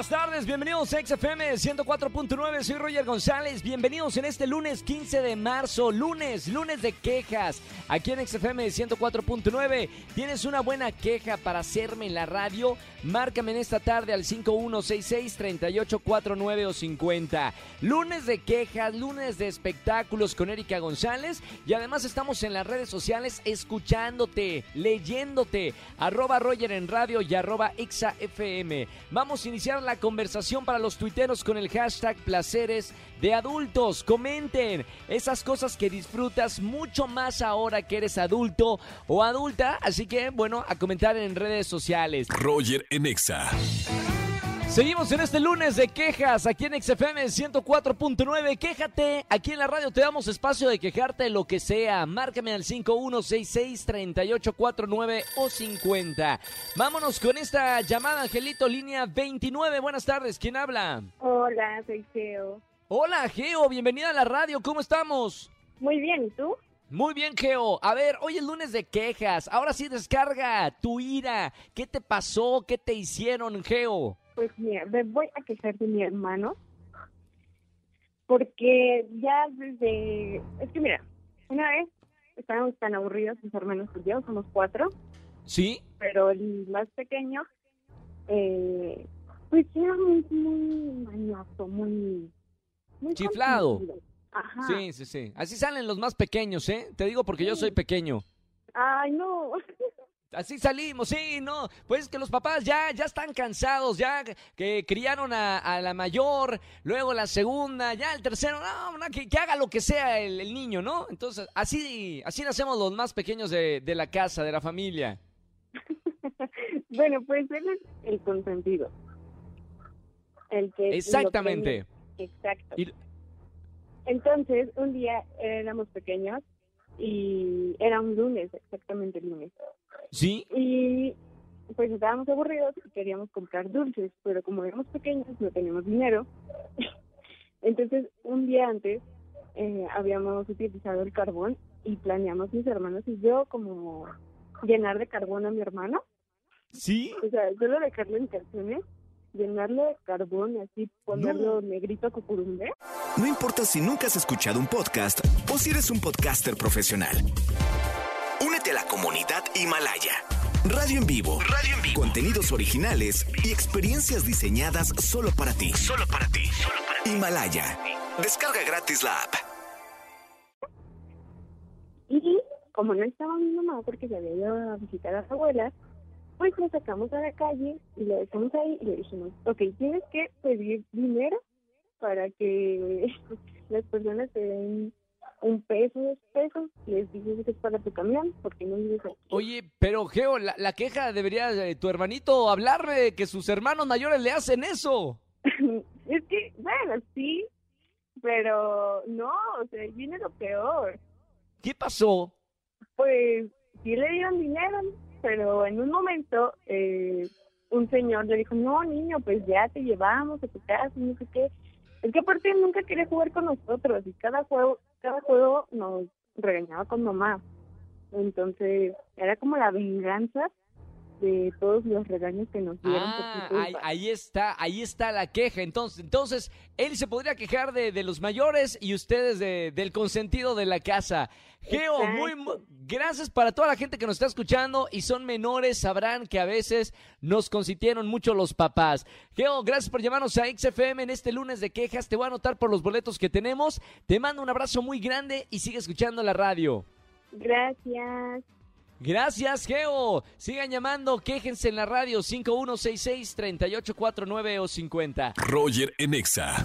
Buenas tardes, bienvenidos a XFM 104.9, soy Roger González, bienvenidos en este lunes 15 de marzo, lunes, lunes de quejas, aquí en XFM 104.9, tienes una buena queja para hacerme en la radio, márcame en esta tarde al 5166-3849 o 50, lunes de quejas, lunes de espectáculos con Erika González y además estamos en las redes sociales escuchándote, leyéndote, arroba Roger en radio y arroba XAFM, vamos a iniciar la conversación para los tuiteros con el hashtag placeres de adultos. Comenten esas cosas que disfrutas mucho más ahora que eres adulto o adulta. Así que, bueno, a comentar en redes sociales. Roger en Exa. Seguimos en este lunes de quejas aquí en XFM 104.9. Quéjate, aquí en la radio te damos espacio de quejarte lo que sea. Márcame al 5166-3849 o 50. Vámonos con esta llamada, Angelito, línea 29. Buenas tardes, ¿quién habla? Hola, soy Geo. Hola, Geo, bienvenida a la radio, ¿cómo estamos? Muy bien, ¿y tú? Muy bien, Geo. A ver, hoy es lunes de quejas. Ahora sí descarga tu ira. ¿Qué te pasó? ¿Qué te hicieron, Geo? Pues mira, me voy a quejar de mi hermano. Porque ya desde... Es que mira, una vez estábamos tan aburridos mis hermanos y yo, somos cuatro, ¿Sí? pero el más pequeño, eh, pues era muy, muy mañoso, muy... muy Chiflado. Ajá. Sí, sí, sí. Así salen los más pequeños, ¿eh? Te digo porque yo soy pequeño. Ay, no. Así salimos, sí, no. Pues que los papás ya, ya están cansados, ya que criaron a, a la mayor, luego la segunda, ya el tercero, no, no, que, que haga lo que sea el, el niño, ¿no? Entonces, así, así nacemos los más pequeños de, de la casa, de la familia. bueno, pues él es el consentido. El que... Exactamente. que- Exacto. Y- Entonces, un día éramos pequeños y era un lunes, exactamente el lunes. ¿Sí? Y pues estábamos aburridos y queríamos comprar dulces, pero como éramos pequeños no teníamos dinero. Entonces, un día antes eh, habíamos utilizado el carbón y planeamos mis hermanos y yo como llenar de carbón a mi hermano. ¿Sí? O sea, solo dejarlo en calzones, llenarlo de carbón y así ponerlo negrito a cucurumbe. No importa si nunca has escuchado un podcast o si eres un podcaster profesional. Únete a la comunidad Himalaya. Radio en vivo. Radio en vivo. Contenidos originales y experiencias diseñadas solo para ti. Solo para ti. Himalaya. Descarga gratis la app. Y como no estaba mi mamá porque se había ido a visitar a su abuela, pues lo sacamos a la calle y lo dejamos ahí y le dijimos, ok, tienes que pedir dinero para que las personas te den un peso, dos pesos, les dices que es para tu camión porque no vives aquí. Oye, pero Geo, la, la queja debería eh, tu hermanito hablarme de que sus hermanos mayores le hacen eso. es que, bueno, sí, pero no, o sea, viene lo peor. ¿Qué pasó? Pues sí le dieron dinero, pero en un momento eh, un señor le dijo, no, niño, pues ya te llevamos a tu casa, no sé qué. Es que aparte nunca quería jugar con nosotros y cada juego, cada juego nos regañaba con mamá. Entonces era como la venganza de todos los regaños que nos dieron. Ah, ahí, ahí está, ahí está la queja. Entonces, entonces él se podría quejar de, de los mayores y ustedes de- del consentido de la casa. Geo, muy, mu- gracias para toda la gente que nos está escuchando y son menores, sabrán que a veces nos consintieron mucho los papás. Geo, gracias por llamarnos a XFM en este lunes de quejas. Te voy a anotar por los boletos que tenemos. Te mando un abrazo muy grande y sigue escuchando la radio. Gracias. Gracias, Geo. Sigan llamando, quéjense en la radio 5166-3849 o 50. Roger en Exa.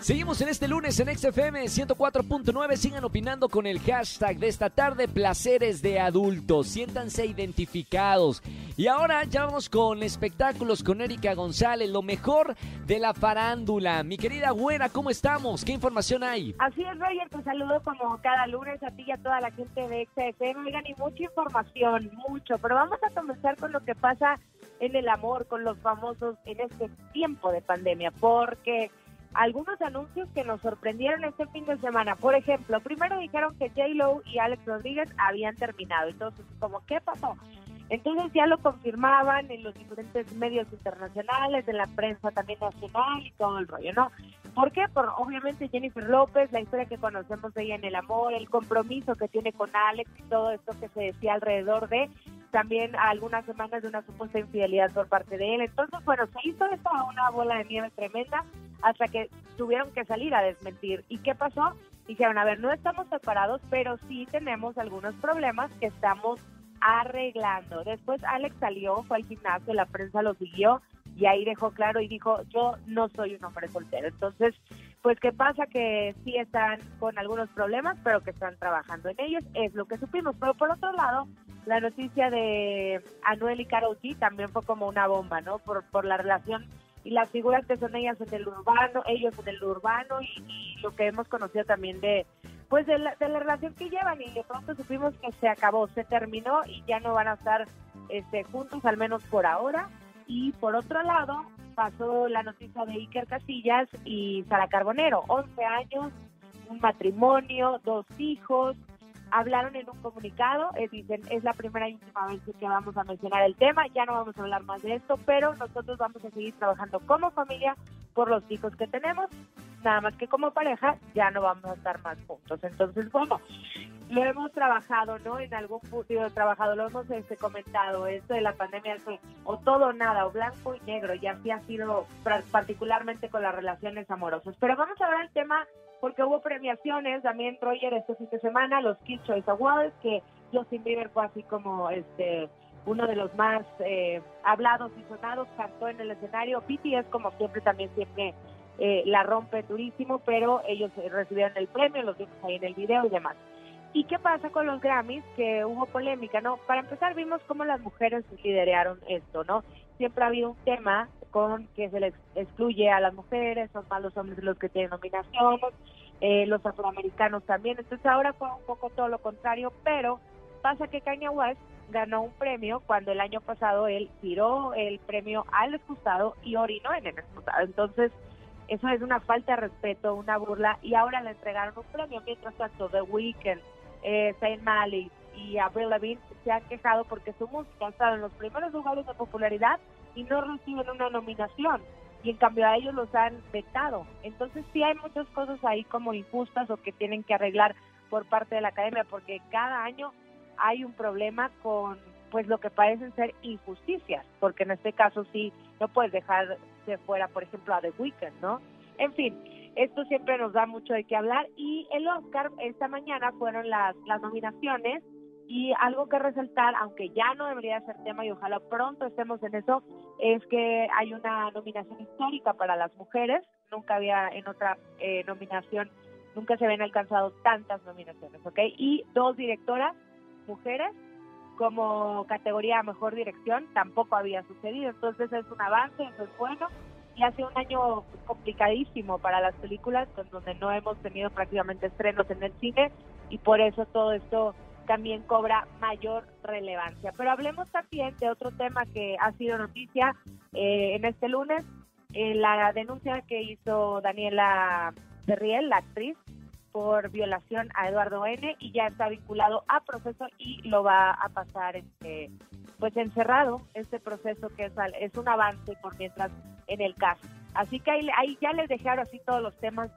Seguimos en este lunes en XFM 104.9. Sigan opinando con el hashtag de esta tarde, placeres de adultos. Siéntanse identificados. Y ahora ya vamos con espectáculos con Erika González, lo mejor de la farándula. Mi querida güera, ¿cómo estamos? ¿Qué información hay? Así es, Roger, te saludo como cada lunes a ti y a toda la gente de XFM. Oigan, y mucha información, mucho. Pero vamos a comenzar con lo que pasa en el amor con los famosos en este tiempo de pandemia, porque algunos anuncios que nos sorprendieron este fin de semana. Por ejemplo, primero dijeron que J-Lo y Alex Rodríguez habían terminado. Entonces, como, ¿qué pasó? Entonces ya lo confirmaban en los diferentes medios internacionales, en la prensa también nacional y todo el rollo, ¿no? ¿Por qué? Por obviamente Jennifer López, la historia que conocemos de ella en el amor, el compromiso que tiene con Alex y todo esto que se decía alrededor de también algunas semanas de una supuesta infidelidad por parte de él. Entonces, bueno, se hizo esto a una bola de nieve tremenda hasta que tuvieron que salir a desmentir. ¿Y qué pasó? Dijeron, a ver, no estamos separados, pero sí tenemos algunos problemas que estamos arreglando. Después Alex salió, fue al gimnasio, la prensa lo siguió y ahí dejó claro y dijo, yo no soy un hombre soltero. Entonces, pues qué pasa que sí están con algunos problemas, pero que están trabajando en ellos, es lo que supimos. Pero por otro lado, la noticia de Anuel y Karol también fue como una bomba, ¿no? Por, por la relación y las figuras que son ellas en el urbano, ellos en el urbano y, lo que hemos conocido también de pues de la, de la, relación que llevan y de pronto supimos que se acabó, se terminó y ya no van a estar este, juntos al menos por ahora. Y por otro lado pasó la noticia de Iker Casillas y Sara Carbonero, 11 años, un matrimonio, dos hijos, hablaron en un comunicado, eh, dicen, es la primera y última vez que vamos a mencionar el tema, ya no vamos a hablar más de esto, pero nosotros vamos a seguir trabajando como familia por los hijos que tenemos, nada más que como pareja ya no vamos a estar más juntos. Entonces, bueno, lo hemos trabajado, ¿no? En algún punto trabajado, lo hemos este, comentado, esto de la pandemia o todo nada, o blanco y negro, y así ha sido particularmente con las relaciones amorosas. Pero vamos a ver el tema porque hubo premiaciones también Roger este fin de semana, los Kids Choice Awards, que Justin Bieber fue así como este uno de los más eh, hablados y sonados, cantó en el escenario, BTS como siempre también siempre eh, la rompe durísimo, pero ellos recibieron el premio, los vimos ahí en el video y demás. ¿Y qué pasa con los Grammys? Que hubo polémica, ¿no? Para empezar vimos cómo las mujeres lideraron esto, ¿no? Siempre ha habido un tema con que se les excluye a las mujeres, son más los hombres los que tienen nominaciones, eh, los afroamericanos también. Entonces ahora fue un poco todo lo contrario, pero pasa que Kanye West ganó un premio cuando el año pasado él tiró el premio al excusado y orinó en el excusado. Entonces eso es una falta de respeto, una burla y ahora le entregaron un premio. Mientras tanto, The Weeknd, eh, Saint Malik y Avril Lavigne se han quejado porque su música ha estado en los primeros lugares de popularidad y no reciben una nominación y en cambio a ellos los han vetado. Entonces sí hay muchas cosas ahí como injustas o que tienen que arreglar por parte de la academia porque cada año hay un problema con pues lo que parecen ser injusticias, porque en este caso sí no puedes dejar fuera, por ejemplo, a The Weeknd, ¿no? En fin, esto siempre nos da mucho de qué hablar y el Oscar esta mañana fueron las, las nominaciones y algo que resaltar, aunque ya no debería ser tema y ojalá pronto estemos en eso, es que hay una nominación histórica para las mujeres. Nunca había en otra eh, nominación, nunca se habían alcanzado tantas nominaciones, ¿ok? Y dos directoras, mujeres, como categoría mejor dirección, tampoco había sucedido. Entonces es un avance, eso es bueno. Y hace un año complicadísimo para las películas, donde no hemos tenido prácticamente estrenos en el cine y por eso todo esto también cobra mayor relevancia. Pero hablemos también de otro tema que ha sido noticia eh, en este lunes, eh, la denuncia que hizo Daniela Berriel, la actriz, por violación a Eduardo N. y ya está vinculado a proceso y lo va a pasar este, pues encerrado este proceso que es, es un avance por mientras en el caso. Así que ahí, ahí ya les dejé así todos los temas,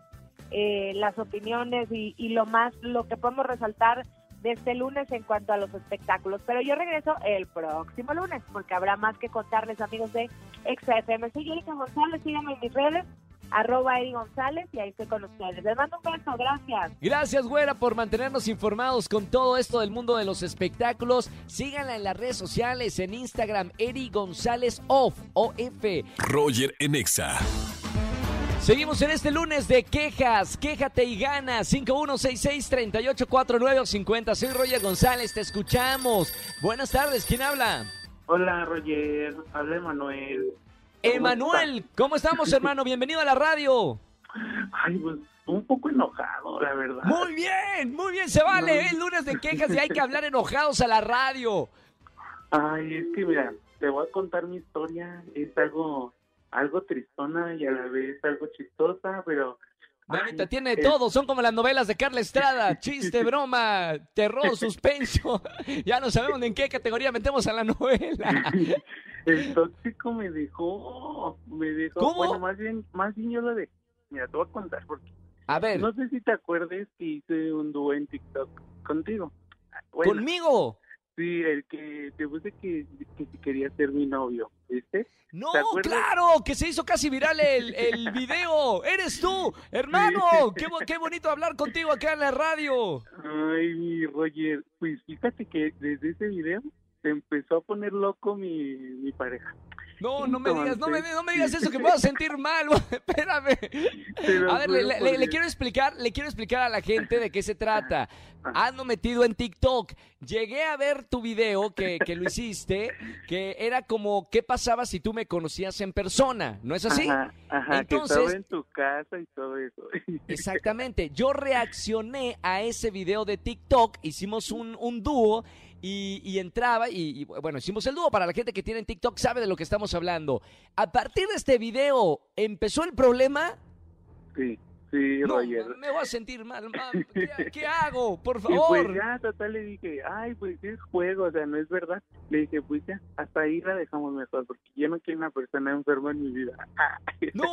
eh, las opiniones y, y lo más, lo que podemos resaltar de este lunes en cuanto a los espectáculos. Pero yo regreso el próximo lunes porque habrá más que contarles, amigos de XFM. Soy Erika González, síganme en mis redes arroba Eri González y ahí estoy con ustedes. Les mando un beso, gracias. Gracias, güera, por mantenernos informados con todo esto del mundo de los espectáculos. Síganla en las redes sociales, en Instagram, Eri González Off, O-F. Roger Enexa. Seguimos en este lunes de quejas. Quéjate y gana. 5166-3849-50. Soy Roger González. Te escuchamos. Buenas tardes. ¿Quién habla? Hola, Roger. Habla Emanuel. Emanuel, ¿cómo estamos, hermano? Bienvenido a la radio. Ay, pues un poco enojado, la verdad. Muy bien, muy bien. Se vale. Es lunes de quejas y hay que hablar enojados a la radio. Ay, es que mira, te voy a contar mi historia. Es algo algo tristona y a la vez algo chistosa, pero... Manita, ay, tiene todo, son como las novelas de Carla Estrada, chiste, broma, terror, suspenso. Ya no sabemos ni en qué categoría metemos a la novela. El tóxico me dejó, me dejó, ¿Cómo? bueno, más bien, más bien yo lo dejé. Mira, te voy a contar porque A ver, no sé si te acuerdes que hice un dúo en TikTok contigo. Bueno, conmigo. Sí, el que te puse que, que si quería ser mi novio, ¿viste? No, claro, que se hizo casi viral el, el video. Eres tú, hermano. Qué, qué bonito hablar contigo acá en la radio. Ay, mi Roger, pues fíjate que desde ese video se empezó a poner loco mi, mi pareja. No, no me digas, no me, no me digas eso que me vas a sentir mal. Espérame. A ver, le, quiero explicar, le quiero explicar a la gente de qué se trata. Ah. Ando metido en TikTok. Llegué a ver tu video que, que lo hiciste, que era como qué pasaba si tú me conocías en persona, ¿no es así? Ajá, ajá, Entonces- que estaba en tu casa y todo eso. Exactamente. Yo reaccioné a ese video de TikTok, hicimos un, un dúo y, y entraba y, y, bueno, hicimos el dúo para la gente que tiene en TikTok sabe de lo que estamos hablando. A partir de este video, ¿empezó el problema? Sí, sí, No, Roger. me voy a sentir mal. ¿Qué, qué hago? Por Y pues favor. ya, total, le dije, ay, pues es juego, o sea, no es verdad. Le dije, pues ya, hasta ahí la dejamos mejor, porque yo no quiero una persona enferma en mi vida. No,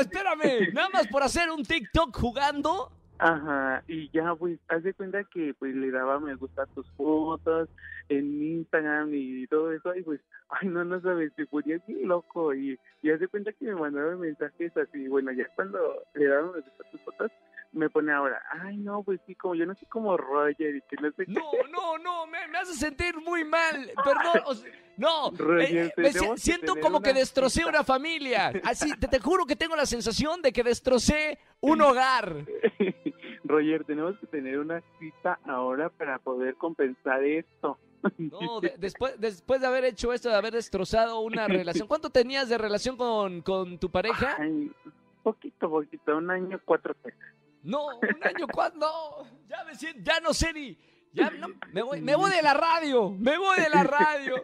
espérame. Nada más por hacer un TikTok jugando. Ajá, y ya, pues, haz de cuenta que, pues, le daba me gusta a tus fotos en Instagram y todo eso, y pues, ay, no, no sabes, se ponía bien loco, y, y haz de cuenta que me mandaba mensajes así, bueno, ya cuando le daba me gusta a tus fotos, me pone ahora, ay, no, pues sí, como yo no soy como Roger, y que no sé qué. No, no, no, me, me hace sentir muy mal. Perdón. o sea, no, Roger, eh, me que siento como que destrocé cita. una familia. Así, te, te juro que tengo la sensación de que destrocé un hogar. Roger, tenemos que tener una cita ahora para poder compensar esto. No, de- después, después de haber hecho esto, de haber destrozado una relación. ¿Cuánto tenías de relación con, con tu pareja? Ay, poquito, poquito, un año, cuatro meses. No, un año, ¿cuándo? Ya me siento, ya no sé ni. Ya no, me, voy, me voy de la radio, me voy de la radio.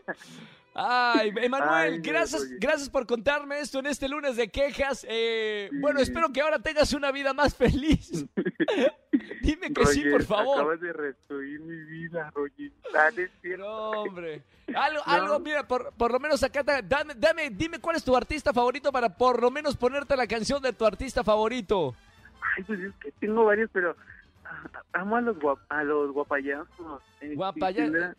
Ay, Emanuel, Ay, gracias, gracias por contarme esto en este lunes de quejas. Eh, bueno, espero que ahora tengas una vida más feliz. Dime que sí, por favor. Acabas de destruir mi vida, Roger. Dale. No, hombre. Algo, No. algo, mira, por, por lo menos acá, dame, dame, dime cuál es tu artista favorito para por lo menos ponerte la canción de tu artista favorito. Pues es que tengo varios, pero ah, amo a los, guap a los guapayazos. Eh, Guapaya-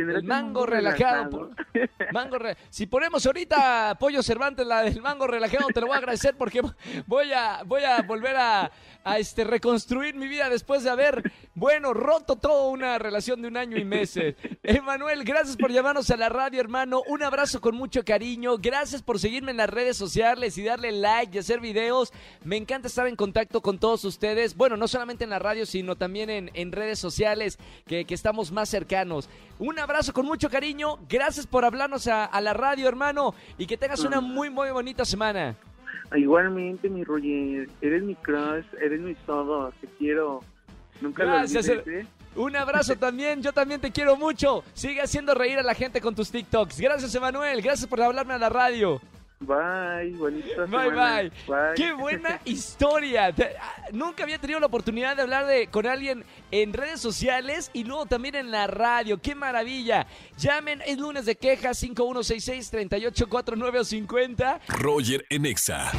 El mango relajado. mango re- Si ponemos ahorita Pollo Cervantes, la del mango relajado, te lo voy a agradecer porque voy a, voy a volver a, a, este, reconstruir mi vida después de haber, bueno, roto toda una relación de un año y meses. Emanuel, gracias por llamarnos a la radio, hermano. Un abrazo con mucho cariño. Gracias por seguirme en las redes sociales y darle like y hacer videos. Me encanta estar en contacto con todos ustedes. Bueno, no solamente en la radio, sino también en, en redes sociales, que, que estamos más cercanos. Un abrazo con mucho cariño. Gracias por hablarnos a, a la radio, hermano. Y que tengas una muy, muy bonita semana. Igualmente, mi Roger, eres mi crush, eres mi todo, te quiero. Nunca Gracias, lo olvides, ¿eh? Un abrazo también. Yo también te quiero mucho. Sigue haciendo reír a la gente con tus TikToks. Gracias, Emanuel. Gracias por hablarme a la radio. Bye, bonita Bye, semana. bye. Qué buena historia. Ah, Nunca había tenido la oportunidad de hablar de, con alguien en redes sociales y luego también en la radio. Qué maravilla. Llamen, es lunes de quejas 5166-3849 o 50. Roger en Exa.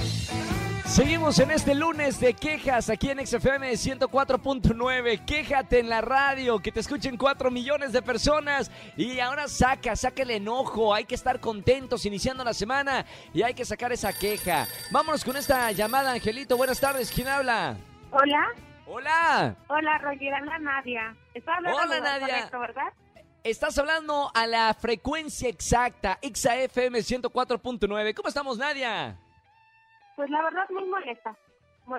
Seguimos en este lunes de quejas aquí en XFM 104.9. Quéjate en la radio, que te escuchen 4 millones de personas. Y ahora saca, saca el enojo. Hay que estar contentos iniciando la semana y hay que sacar esa queja. Vámonos con esta llamada, Angelito. Buenas tardes, ¿quién habla? Hola, Hola, hola Roger, habla Nadia. Está hablando Hola, Nadia. correcto, ¿verdad? estás hablando a la frecuencia exacta, XAFM 104.9. ¿Cómo estamos, Nadia? Pues la verdad muy molesta.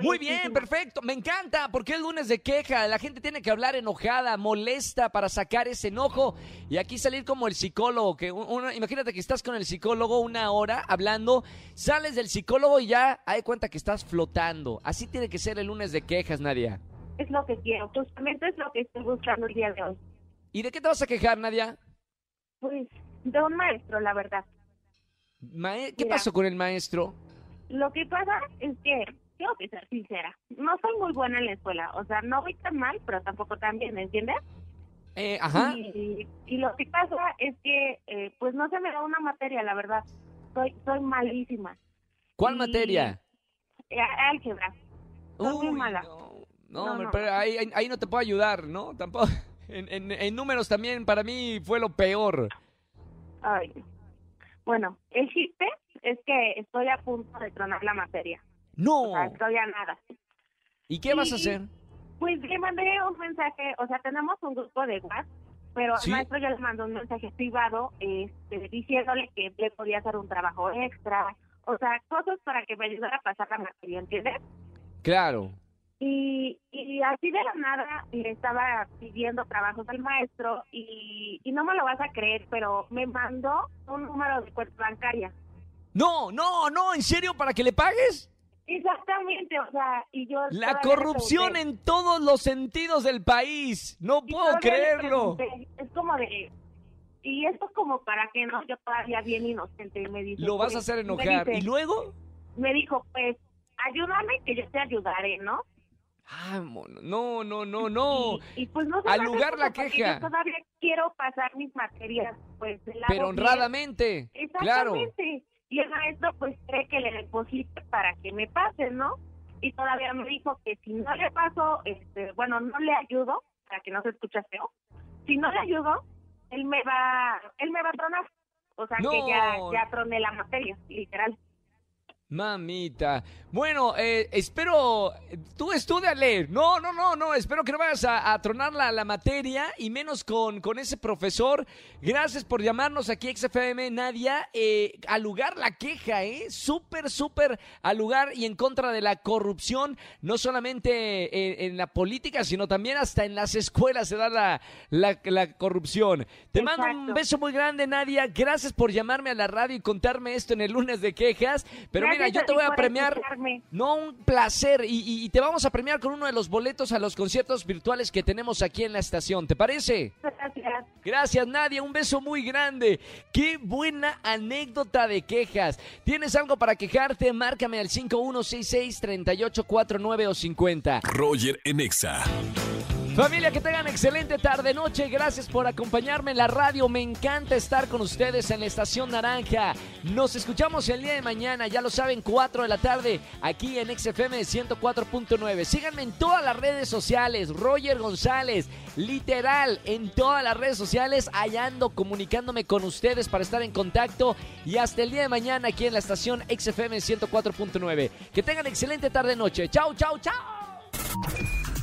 Muy bien, perfecto. Me encanta porque es lunes de queja. La gente tiene que hablar enojada, molesta para sacar ese enojo y aquí salir como el psicólogo. Que un- una- imagínate que estás con el psicólogo una hora hablando, sales del psicólogo y ya hay cuenta que estás flotando. Así tiene que ser el lunes de quejas, Nadia. Es lo que quiero, justamente es lo que estoy buscando el día de hoy. ¿Y de qué te vas a quejar, Nadia? Pues de un maestro, la verdad. ¿Qué Mira. pasó con el maestro? Lo que pasa es que, tengo que ser sincera, no soy muy buena en la escuela. O sea, no voy tan mal, pero tampoco tan bien, ¿entiendes? Eh, ajá. Y, y lo que pasa es que, eh, pues no se me da una materia, la verdad. Soy, soy malísima. ¿Cuál y- materia? Eh, álgebra. Soy muy Uy, mala. No, no, No, no. pero ahí, ahí- ahí no te puedo ayudar, ¿no? Tampoco. En, en- en números también para mí fue lo peor. Ay. Bueno, el chiste es que estoy a punto de tronar la materia. No. O sea, estoy a nada. ¿Y qué vas a hacer? Pues le mandé un mensaje, o sea, tenemos un grupo de WhatsApp, pero ¿Sí? al maestro yo le mandó un mensaje privado este, diciéndole que le podía hacer un trabajo extra, o sea, cosas para que me ayudara a pasar la materia, ¿entiendes? Claro. Y, y así de la nada le estaba pidiendo trabajos al maestro y, y no me lo vas a creer, pero me mandó un número de cuenta bancaria. No, no, no, ¿en serio? ¿Para que le pagues? Exactamente, o sea, y yo... La corrupción en todos los sentidos del país. No y puedo creerlo. Es como de... Y esto es como para que no, yo todavía bien inocente. Y me dice, Lo vas a pues, hacer enojar. dice- ¿Y luego? Me dijo, pues, ayúdame que yo te ayudaré, ¿no? Ah, mono, no, no, no, no. Y, y, pues no Al lugar la queja. Yo todavía quiero pasar mis materias, pues, Pero honradamente. Claro. Y el maestro pues cree que le deposite para que me pase, ¿no? Y todavía me dijo que si no le paso, este, bueno, no le ayudo, para que no se escuche feo, si no le ayudo, él me va, él me va a tronar. O sea No. que ya, ya troné la materia, literal. Mamita. Bueno, eh, espero. Tú estudiale. No, no, no, no. Espero que no vayas a, a tronar la, la materia y menos con, con ese profesor. Gracias por llamarnos aquí, XFM, Nadia. Eh, al lugar la queja, ¿eh? Súper, súper al lugar y en contra de la corrupción. No solamente en, en la política, sino también hasta en las escuelas se da la, la, la corrupción. Te mando un beso muy grande, Nadia. Gracias por llamarme a la radio y contarme esto en el lunes de quejas. Pero mira, yo te voy a premiar. No, un placer. Y, y- y te vamos a premiar con uno de los boletos a los conciertos virtuales que tenemos aquí en la estación. ¿Te parece? Gracias. Gracias, Nadia. Un beso muy grande. Qué buena anécdota de quejas. ¿Tienes algo para quejarte? Márcame al 5166-3849 o 50. Roger en Exa. Familia, que tengan excelente tarde, noche. Gracias por acompañarme en la radio. Me encanta estar con ustedes en la Estación Naranja. Nos escuchamos el día de mañana, ya lo saben, 4 de la tarde, aquí en XFM 104.9. Síganme en todas las redes sociales. Roger González, literal, en todas las redes sociales, allá ando comunicándome con ustedes para estar en contacto. Y hasta el día de mañana, aquí en la estación XFM 104.9. Que tengan excelente tarde, noche. Chau, chau, chau.